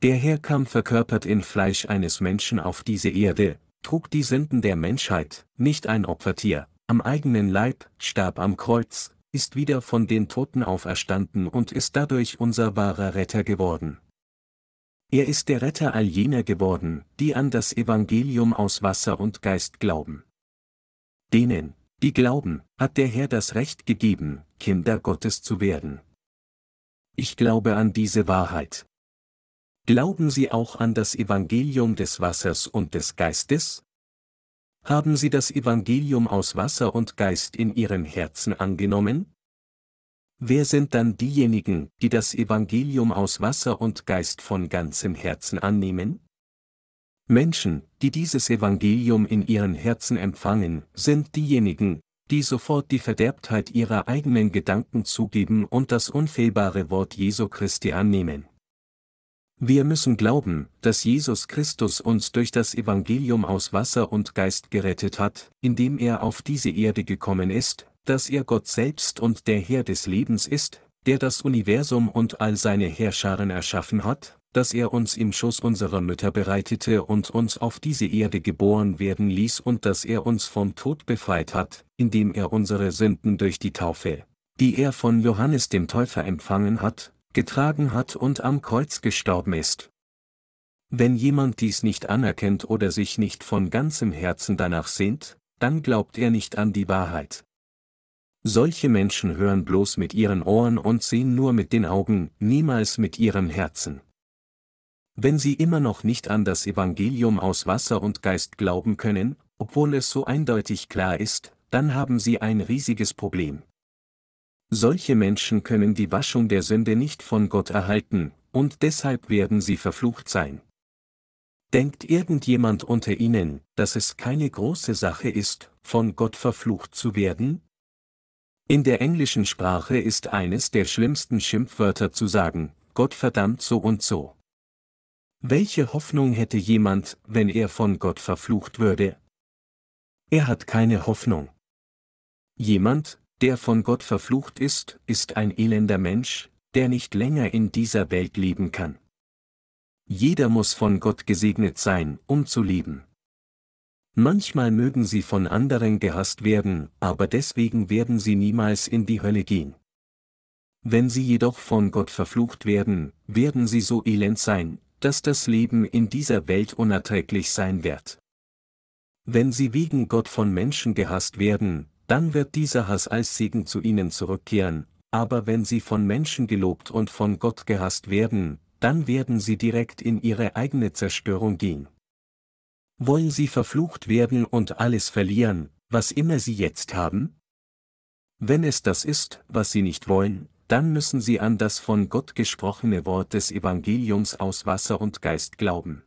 Der Herr kam verkörpert in Fleisch eines Menschen auf diese Erde, trug die Sünden der Menschheit, nicht ein Opfertier, am eigenen Leib, starb am Kreuz, ist wieder von den Toten auferstanden und ist dadurch unser wahrer Retter geworden. Er ist der Retter all jener geworden, die an das Evangelium aus Wasser und Geist glauben. Denen, die glauben, hat der Herr das Recht gegeben, Kinder Gottes zu werden. Ich glaube an diese Wahrheit. Glauben Sie auch an das Evangelium des Wassers und des Geistes? Haben Sie das Evangelium aus Wasser und Geist in Ihrem Herzen angenommen? Wer sind dann diejenigen, die das Evangelium aus Wasser und Geist von ganzem Herzen annehmen? Menschen, die dieses Evangelium in ihren Herzen empfangen, sind diejenigen, die sofort die Verderbtheit ihrer eigenen Gedanken zugeben und das unfehlbare Wort Jesu Christi annehmen. Wir müssen glauben, dass Jesus Christus uns durch das Evangelium aus Wasser und Geist gerettet hat, indem er auf diese Erde gekommen ist, dass er Gott selbst und der Herr des Lebens ist, der das Universum und all seine Herrscharen erschaffen hat, dass er uns im Schoß unserer Mütter bereitete und uns auf diese Erde geboren werden ließ und dass er uns vom Tod befreit hat, indem er unsere Sünden durch die Taufe, die er von Johannes dem Täufer empfangen hat, getragen hat und am Kreuz gestorben ist. Wenn jemand dies nicht anerkennt oder sich nicht von ganzem Herzen danach sehnt, dann glaubt er nicht an die Wahrheit. Solche Menschen hören bloß mit ihren Ohren und sehen nur mit den Augen, niemals mit ihrem Herzen. Wenn sie immer noch nicht an das Evangelium aus Wasser und Geist glauben können, obwohl es so eindeutig klar ist, dann haben sie ein riesiges Problem. Solche Menschen können die Waschung der Sünde nicht von Gott erhalten, und deshalb werden sie verflucht sein. Denkt irgendjemand unter ihnen, dass es keine große Sache ist, von Gott verflucht zu werden? In der englischen Sprache ist eines der schlimmsten Schimpfwörter zu sagen, Gott verdammt so und so. Welche Hoffnung hätte jemand, wenn er von Gott verflucht würde? Er hat keine Hoffnung. Jemand, der von Gott verflucht ist, ist ein elender Mensch, der nicht länger in dieser Welt leben kann. Jeder muss von Gott gesegnet sein, um zu leben. Manchmal mögen sie von anderen gehasst werden, aber deswegen werden sie niemals in die Hölle gehen. Wenn sie jedoch von Gott verflucht werden, werden sie so elend sein, dass das Leben in dieser Welt unerträglich sein wird. Wenn sie wegen Gott von Menschen gehasst werden, dann wird dieser Hass als Segen zu ihnen zurückkehren, aber wenn sie von Menschen gelobt und von Gott gehasst werden, dann werden sie direkt in ihre eigene Zerstörung gehen. Wollen sie verflucht werden und alles verlieren, was immer sie jetzt haben? Wenn es das ist, was sie nicht wollen, dann müssen sie an das von Gott gesprochene Wort des Evangeliums aus Wasser und Geist glauben.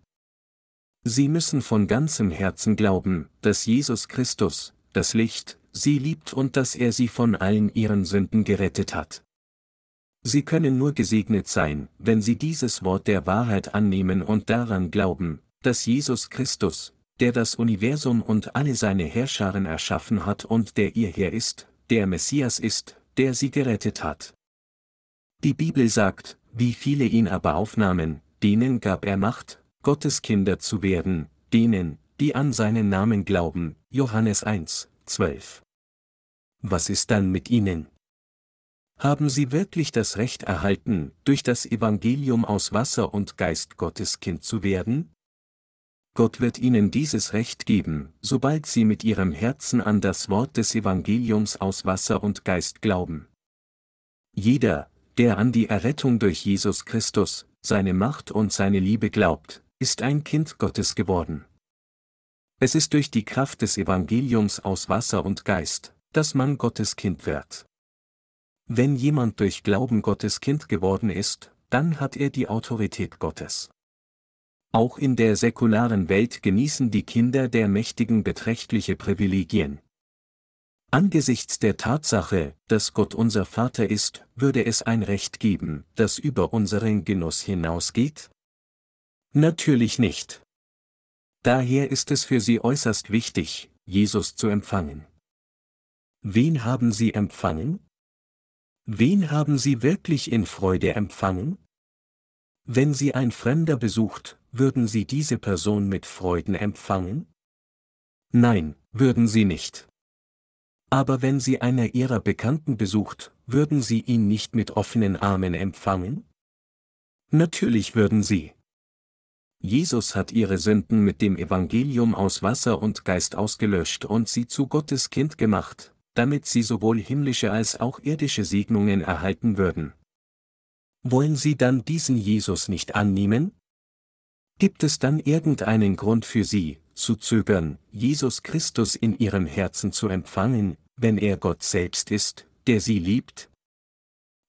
Sie müssen von ganzem Herzen glauben, dass Jesus Christus, das Licht, sie liebt und dass er sie von allen ihren Sünden gerettet hat. Sie können nur gesegnet sein, wenn sie dieses Wort der Wahrheit annehmen und daran glauben, dass Jesus Christus, der das Universum und alle seine Herrscharen erschaffen hat und der ihr Herr ist, der Messias ist, der sie gerettet hat. Die Bibel sagt, wie viele ihn aber aufnahmen, denen gab er Macht, Gottes Kinder zu werden, denen, die an seinen Namen glauben, Johannes 1, 12. Was ist dann mit ihnen? Haben sie wirklich das Recht erhalten, durch das Evangelium aus Wasser und Geist Gottes Kind zu werden? Gott wird ihnen dieses Recht geben, sobald sie mit ihrem Herzen an das Wort des Evangeliums aus Wasser und Geist glauben. Jeder, der an die Errettung durch Jesus Christus, seine Macht und seine Liebe glaubt, ist ein Kind Gottes geworden. Es ist durch die Kraft des Evangeliums aus Wasser und Geist, dass man Gottes Kind wird. Wenn jemand durch Glauben Gottes Kind geworden ist, dann hat er die Autorität Gottes. Auch in der säkularen Welt genießen die Kinder der Mächtigen beträchtliche Privilegien. Angesichts der Tatsache, dass Gott unser Vater ist, würde es ein Recht geben, das über unseren Genuss hinausgeht? Natürlich nicht. Daher ist es für sie äußerst wichtig, Jesus zu empfangen. Wen haben sie empfangen? Wen haben sie wirklich in Freude empfangen? Wenn sie ein Fremder besucht, würden sie diese Person mit Freuden empfangen? Nein, würden sie nicht. Aber wenn sie einer ihrer Bekannten besucht, würden sie ihn nicht mit offenen Armen empfangen? Natürlich würden sie. Jesus hat ihre Sünden mit dem Evangelium aus Wasser und Geist ausgelöscht und sie zu Gottes Kind gemacht, damit sie sowohl himmlische als auch irdische Segnungen erhalten würden. Wollen Sie dann diesen Jesus nicht annehmen? Gibt es dann irgendeinen Grund für Sie, zu zögern, Jesus Christus in Ihrem Herzen zu empfangen, wenn er Gott selbst ist, der Sie liebt?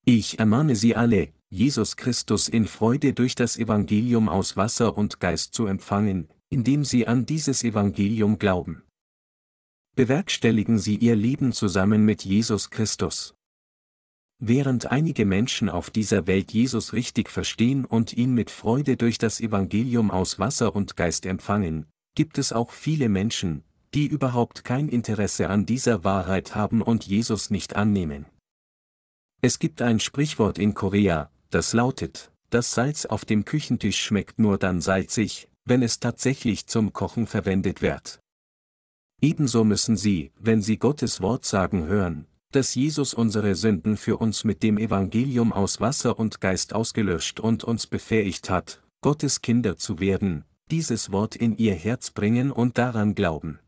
Ich ermahne Sie alle, Jesus Christus in Freude durch das Evangelium aus Wasser und Geist zu empfangen, indem Sie an dieses Evangelium glauben. Bewerkstelligen Sie Ihr Leben zusammen mit Jesus Christus. Während einige Menschen auf dieser Welt Jesus richtig verstehen und ihn mit Freude durch das Evangelium aus Wasser und Geist empfangen, gibt es auch viele Menschen, die überhaupt kein Interesse an dieser Wahrheit haben und Jesus nicht annehmen. Es gibt ein Sprichwort in Korea, das lautet, das Salz auf dem Küchentisch schmeckt nur dann salzig, wenn es tatsächlich zum Kochen verwendet wird. Ebenso müssen Sie, wenn Sie Gottes Wort sagen hören, dass Jesus unsere Sünden für uns mit dem Evangelium aus Wasser und Geist ausgelöscht und uns befähigt hat, Gottes Kinder zu werden, dieses Wort in ihr Herz bringen und daran glauben.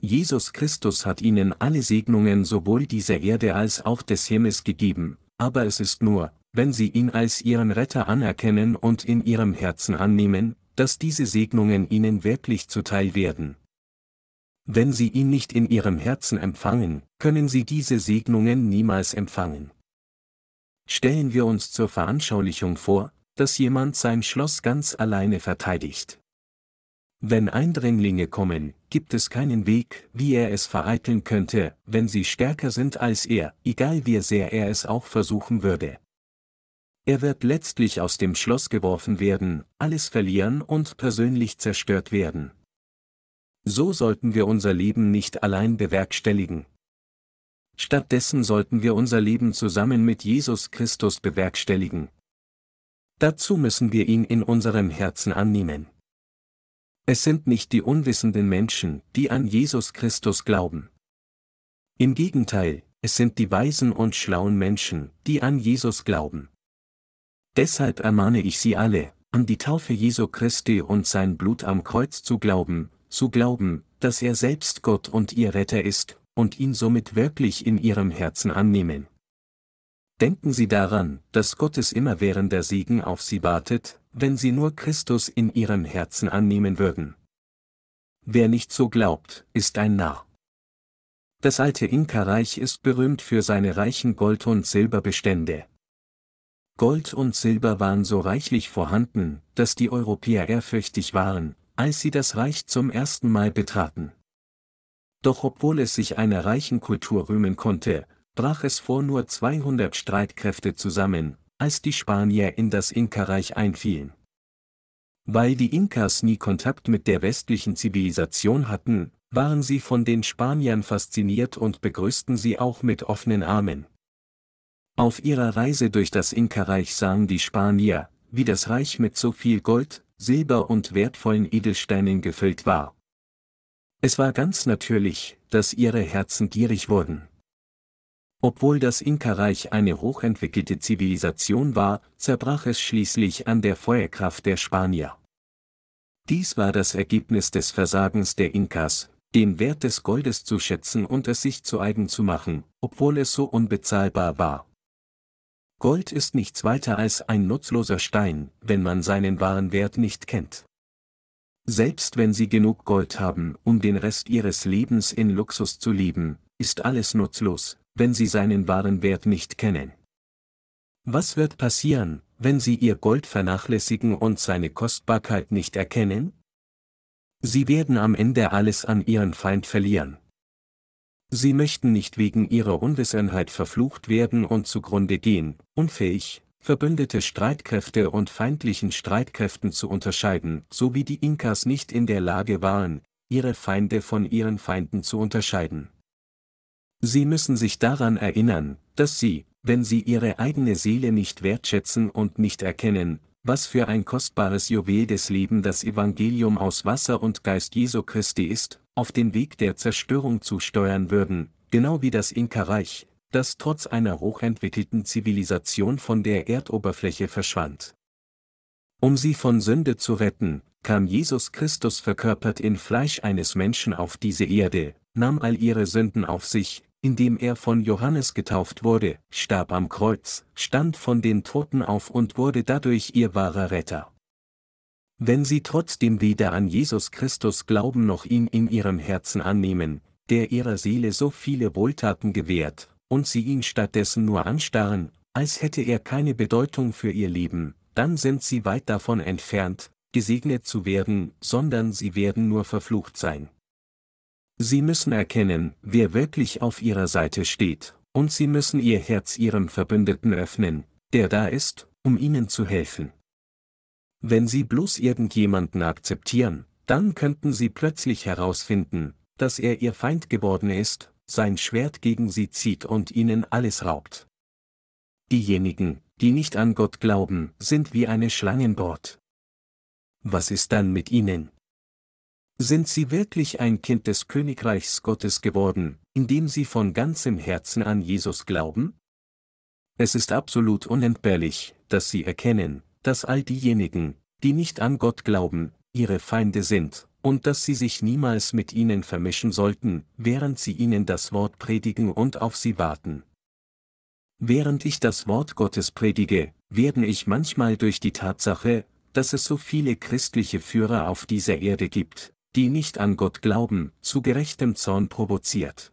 Jesus Christus hat ihnen alle Segnungen sowohl dieser Erde als auch des Himmels gegeben, aber es ist nur, wenn sie ihn als ihren Retter anerkennen und in ihrem Herzen annehmen, dass diese Segnungen ihnen wirklich zuteil werden. Wenn sie ihn nicht in ihrem Herzen empfangen, können sie diese Segnungen niemals empfangen. Stellen wir uns zur Veranschaulichung vor, dass jemand sein Schloss ganz alleine verteidigt. Wenn Eindringlinge kommen, gibt es keinen Weg, wie er es vereiteln könnte, wenn sie stärker sind als er, egal wie sehr er es auch versuchen würde. Er wird letztlich aus dem Schloss geworfen werden, alles verlieren und persönlich zerstört werden. So sollten wir unser Leben nicht allein bewerkstelligen. Stattdessen sollten wir unser Leben zusammen mit Jesus Christus bewerkstelligen. Dazu müssen wir ihn in unserem Herzen annehmen. Es sind nicht die unwissenden Menschen, die an Jesus Christus glauben. Im Gegenteil, es sind die weisen und schlauen Menschen, die an Jesus glauben. Deshalb ermahne ich Sie alle, an die Taufe Jesu Christi und sein Blut am Kreuz zu glauben, zu glauben, dass er selbst Gott und ihr Retter ist, und ihn somit wirklich in ihrem Herzen annehmen. Denken Sie daran, dass Gottes immerwährender Segen auf Sie wartet, wenn Sie nur Christus in Ihrem Herzen annehmen würden. Wer nicht so glaubt, ist ein Narr. Das alte Inka-Reich ist berühmt für seine reichen Gold- und Silberbestände. Gold und Silber waren so reichlich vorhanden, dass die Europäer ehrfürchtig waren, als sie das Reich zum ersten Mal betraten. Doch obwohl es sich einer reichen Kultur rühmen konnte, brach es vor nur 200 Streitkräfte zusammen, als die Spanier in das Inka-Reich einfielen. Weil die Inkas nie Kontakt mit der westlichen Zivilisation hatten, waren sie von den Spaniern fasziniert und begrüßten sie auch mit offenen Armen. Auf ihrer Reise durch das Inka-Reich sahen die Spanier, wie das Reich mit so viel Gold, Silber und wertvollen Edelsteinen gefüllt war. Es war ganz natürlich, dass ihre Herzen gierig wurden. Obwohl das Inka-Reich eine hochentwickelte Zivilisation war, zerbrach es schließlich an der Feuerkraft der Spanier. Dies war das Ergebnis des Versagens der Inkas, den Wert des Goldes zu schätzen und es sich zu eigen zu machen, obwohl es so unbezahlbar war. Gold ist nichts weiter als ein nutzloser Stein, wenn man seinen wahren Wert nicht kennt. Selbst wenn Sie genug Gold haben, um den Rest Ihres Lebens in Luxus zu leben, ist alles nutzlos, wenn Sie seinen wahren Wert nicht kennen. Was wird passieren, wenn Sie Ihr Gold vernachlässigen und seine Kostbarkeit nicht erkennen? Sie werden am Ende alles an Ihren Feind verlieren. Sie möchten nicht wegen Ihrer Unwissenheit verflucht werden und zugrunde gehen, unfähig, verbündete Streitkräfte und feindlichen Streitkräften zu unterscheiden, so wie die Inkas nicht in der Lage waren, ihre Feinde von ihren Feinden zu unterscheiden. Sie müssen sich daran erinnern, dass sie, wenn sie ihre eigene Seele nicht wertschätzen und nicht erkennen, was für ein kostbares Juwel des Lebens das Evangelium aus Wasser und Geist Jesu Christi ist, auf den Weg der Zerstörung zu steuern würden, genau wie das Inka-Reich, das trotz einer hochentwickelten Zivilisation von der Erdoberfläche verschwand. Um sie von Sünde zu retten, kam Jesus Christus verkörpert in Fleisch eines Menschen auf diese Erde, nahm all ihre Sünden auf sich, indem er von Johannes getauft wurde, starb am Kreuz, stand von den Toten auf und wurde dadurch ihr wahrer Retter. Wenn sie trotzdem weder an Jesus Christus glauben noch ihn in ihrem Herzen annehmen, der ihrer Seele so viele Wohltaten gewährt, und sie ihn stattdessen nur anstarren, als hätte er keine Bedeutung für ihr Leben, dann sind sie weit davon entfernt, gesegnet zu werden, sondern sie werden nur verflucht sein. Sie müssen erkennen, wer wirklich auf ihrer Seite steht, und sie müssen ihr Herz ihrem Verbündeten öffnen, der da ist, um ihnen zu helfen. Wenn sie bloß irgendjemanden akzeptieren, dann könnten sie plötzlich herausfinden, dass er ihr Feind geworden ist, sein Schwert gegen sie zieht und ihnen alles raubt. Diejenigen, die nicht an Gott glauben, sind wie eine Schlangenbord. Was ist dann mit ihnen? Sind sie wirklich ein Kind des Königreichs Gottes geworden, indem sie von ganzem Herzen an Jesus glauben? Es ist absolut unentbehrlich, dass sie erkennen, dass all diejenigen, die nicht an Gott glauben, ihre Feinde sind, und dass sie sich niemals mit ihnen vermischen sollten, während sie ihnen das Wort predigen und auf sie warten. Während ich das Wort Gottes predige, werde ich manchmal durch die Tatsache, dass es so viele christliche Führer auf dieser Erde gibt, die nicht an Gott glauben, zu gerechtem Zorn provoziert.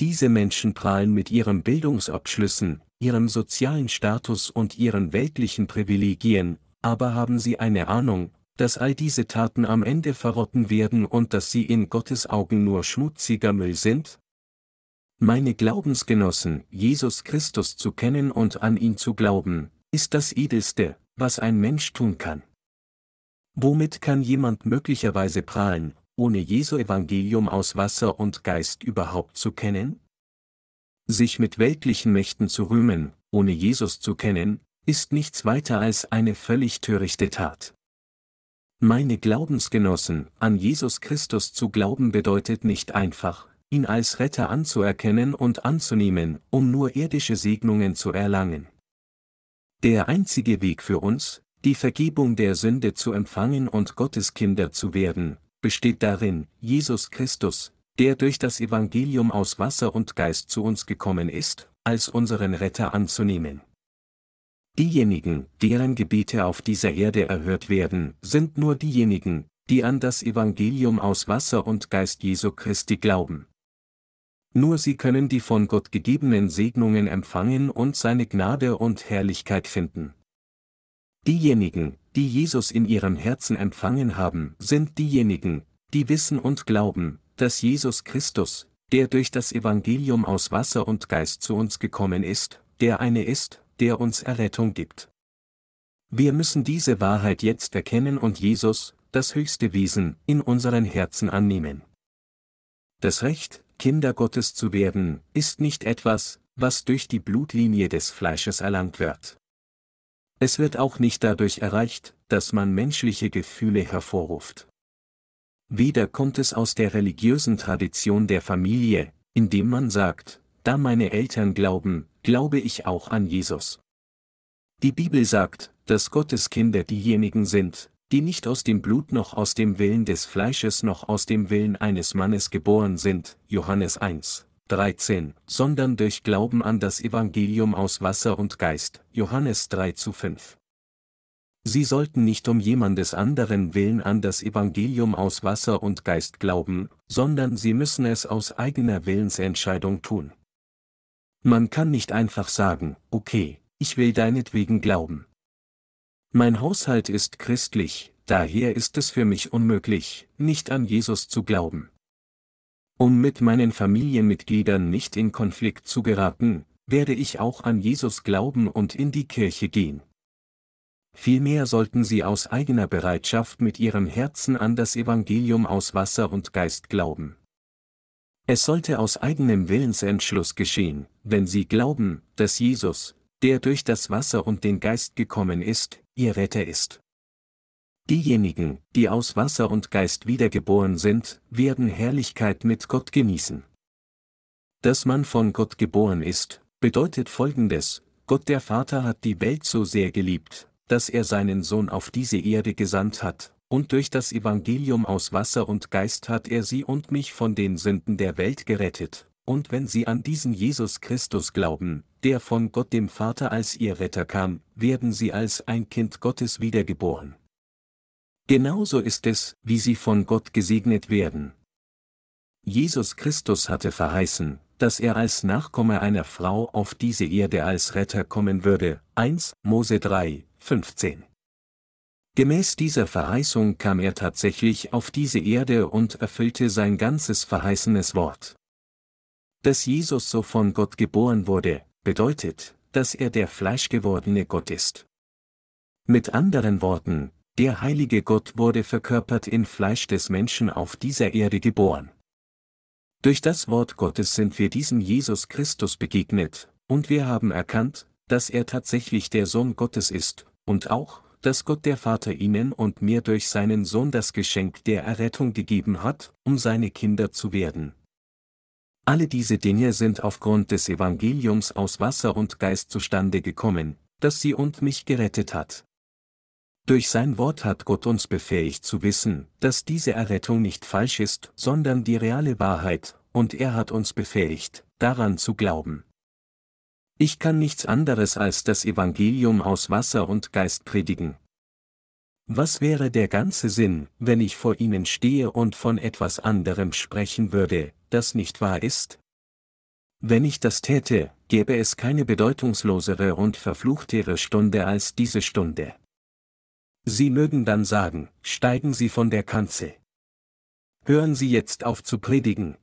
Diese Menschen prahlen mit ihren Bildungsabschlüssen, ihrem sozialen Status und ihren weltlichen Privilegien, aber haben sie eine Ahnung, dass all diese Taten am Ende verrotten werden und dass sie in Gottes Augen nur schmutziger Müll sind? Meine Glaubensgenossen, Jesus Christus zu kennen und an ihn zu glauben, ist das Edelste, was ein Mensch tun kann. Womit kann jemand möglicherweise prahlen, ohne Jesu Evangelium aus Wasser und Geist überhaupt zu kennen? Sich mit weltlichen Mächten zu rühmen, ohne Jesus zu kennen, ist nichts weiter als eine völlig törichte Tat. Meine Glaubensgenossen, an Jesus Christus zu glauben bedeutet nicht einfach, ihn als Retter anzuerkennen und anzunehmen, um nur irdische Segnungen zu erlangen. Der einzige Weg für uns, die Vergebung der Sünde zu empfangen und Gottes Kinder zu werden, besteht darin, Jesus Christus, der durch das Evangelium aus Wasser und Geist zu uns gekommen ist, als unseren Retter anzunehmen. Diejenigen, deren Gebete auf dieser Erde erhört werden, sind nur diejenigen, die an das Evangelium aus Wasser und Geist Jesu Christi glauben. Nur sie können die von Gott gegebenen Segnungen empfangen und seine Gnade und Herrlichkeit finden. Diejenigen, die Jesus in ihrem Herzen empfangen haben, sind diejenigen, die wissen und glauben, dass Jesus Christus, der durch das Evangelium aus Wasser und Geist zu uns gekommen ist, der eine ist, der uns Errettung gibt. Wir müssen diese Wahrheit jetzt erkennen und Jesus, das höchste Wesen, in unseren Herzen annehmen. Das Recht, Kinder Gottes zu werden, ist nicht etwas, was durch die Blutlinie des Fleisches erlangt wird. Es wird auch nicht dadurch erreicht, dass man menschliche Gefühle hervorruft. Weder kommt es aus der religiösen Tradition der Familie, indem man sagt, da meine Eltern glauben, glaube ich auch an Jesus. Die Bibel sagt, dass Gottes Kinder diejenigen sind, die nicht aus dem Blut noch aus dem Willen des Fleisches noch aus dem Willen eines Mannes geboren sind, Johannes 1, 13, sondern durch Glauben an das Evangelium aus Wasser und Geist, Johannes 3 zu 5. Sie sollten nicht um jemandes anderen Willen an das Evangelium aus Wasser und Geist glauben, sondern sie müssen es aus eigener Willensentscheidung tun. Man kann nicht einfach sagen, okay, ich will deinetwegen glauben. Mein Haushalt ist christlich, daher ist es für mich unmöglich, nicht an Jesus zu glauben. Um mit meinen Familienmitgliedern nicht in Konflikt zu geraten, werde ich auch an Jesus glauben und in die Kirche gehen. Vielmehr sollten sie aus eigener Bereitschaft mit ihrem Herzen an das Evangelium aus Wasser und Geist glauben. Es sollte aus eigenem Willensentschluss geschehen, wenn sie glauben, dass Jesus, der durch das Wasser und den Geist gekommen ist, ihr Retter ist. Diejenigen, die aus Wasser und Geist wiedergeboren sind, werden Herrlichkeit mit Gott genießen. Dass man von Gott geboren ist, bedeutet Folgendes, Gott der Vater hat die Welt so sehr geliebt, dass er seinen Sohn auf diese Erde gesandt hat, und durch das Evangelium aus Wasser und Geist hat er sie und mich von den Sünden der Welt gerettet, und wenn sie an diesen Jesus Christus glauben, der von Gott dem Vater als ihr Retter kam, werden sie als ein Kind Gottes wiedergeboren. Genauso ist es, wie sie von Gott gesegnet werden. Jesus Christus hatte verheißen, dass er als Nachkomme einer Frau auf diese Erde als Retter kommen würde. 1 Mose 3, 15. Gemäß dieser Verheißung kam er tatsächlich auf diese Erde und erfüllte sein ganzes verheißenes Wort. Dass Jesus so von Gott geboren wurde, bedeutet, dass er der fleischgewordene Gott ist. Mit anderen Worten, der heilige Gott wurde verkörpert in Fleisch des Menschen auf dieser Erde geboren. Durch das Wort Gottes sind wir diesem Jesus Christus begegnet, und wir haben erkannt, dass er tatsächlich der Sohn Gottes ist, und auch, dass Gott der Vater ihnen und mir durch seinen Sohn das Geschenk der Errettung gegeben hat, um seine Kinder zu werden. Alle diese Dinge sind aufgrund des Evangeliums aus Wasser und Geist zustande gekommen, das sie und mich gerettet hat. Durch sein Wort hat Gott uns befähigt zu wissen, dass diese Errettung nicht falsch ist, sondern die reale Wahrheit, und er hat uns befähigt, daran zu glauben. Ich kann nichts anderes als das Evangelium aus Wasser und Geist predigen. Was wäre der ganze Sinn, wenn ich vor Ihnen stehe und von etwas anderem sprechen würde, das nicht wahr ist? Wenn ich das täte, gäbe es keine bedeutungslosere und verfluchtere Stunde als diese Stunde. Sie mögen dann sagen, steigen Sie von der Kanzel. Hören Sie jetzt auf zu predigen.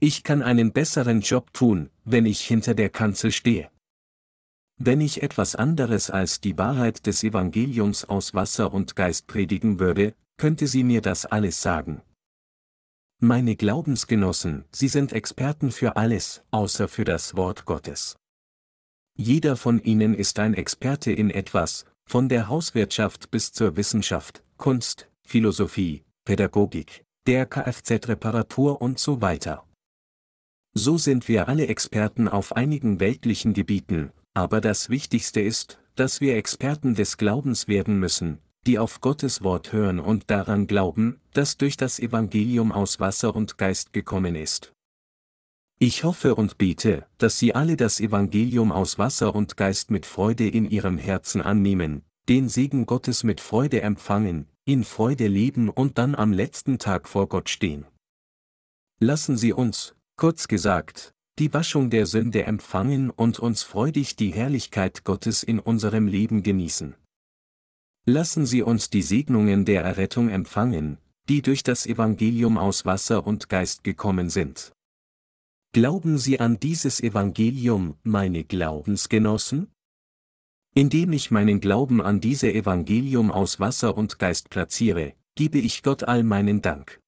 Ich kann einen besseren Job tun, wenn ich hinter der Kanzel stehe. Wenn ich etwas anderes als die Wahrheit des Evangeliums aus Wasser und Geist predigen würde, könnte sie mir das alles sagen. Meine Glaubensgenossen, Sie sind Experten für alles, außer für das Wort Gottes. Jeder von Ihnen ist ein Experte in etwas, von der Hauswirtschaft bis zur Wissenschaft, Kunst, Philosophie, Pädagogik, der Kfz-Reparatur und so weiter. So sind wir alle Experten auf einigen weltlichen Gebieten, aber das Wichtigste ist, dass wir Experten des Glaubens werden müssen, die auf Gottes Wort hören und daran glauben, dass durch das Evangelium aus Wasser und Geist gekommen ist. Ich hoffe und bete, dass Sie alle das Evangelium aus Wasser und Geist mit Freude in Ihrem Herzen annehmen, den Segen Gottes mit Freude empfangen, in Freude leben und dann am letzten Tag vor Gott stehen. Lassen Sie uns, Kurz gesagt, die Waschung der Sünde empfangen und uns freudig die Herrlichkeit Gottes in unserem Leben genießen. Lassen Sie uns die Segnungen der Errettung empfangen, die durch das Evangelium aus Wasser und Geist gekommen sind. Glauben Sie an dieses Evangelium, meine Glaubensgenossen? Indem ich meinen Glauben an diese Evangelium aus Wasser und Geist platziere, gebe ich Gott all meinen Dank.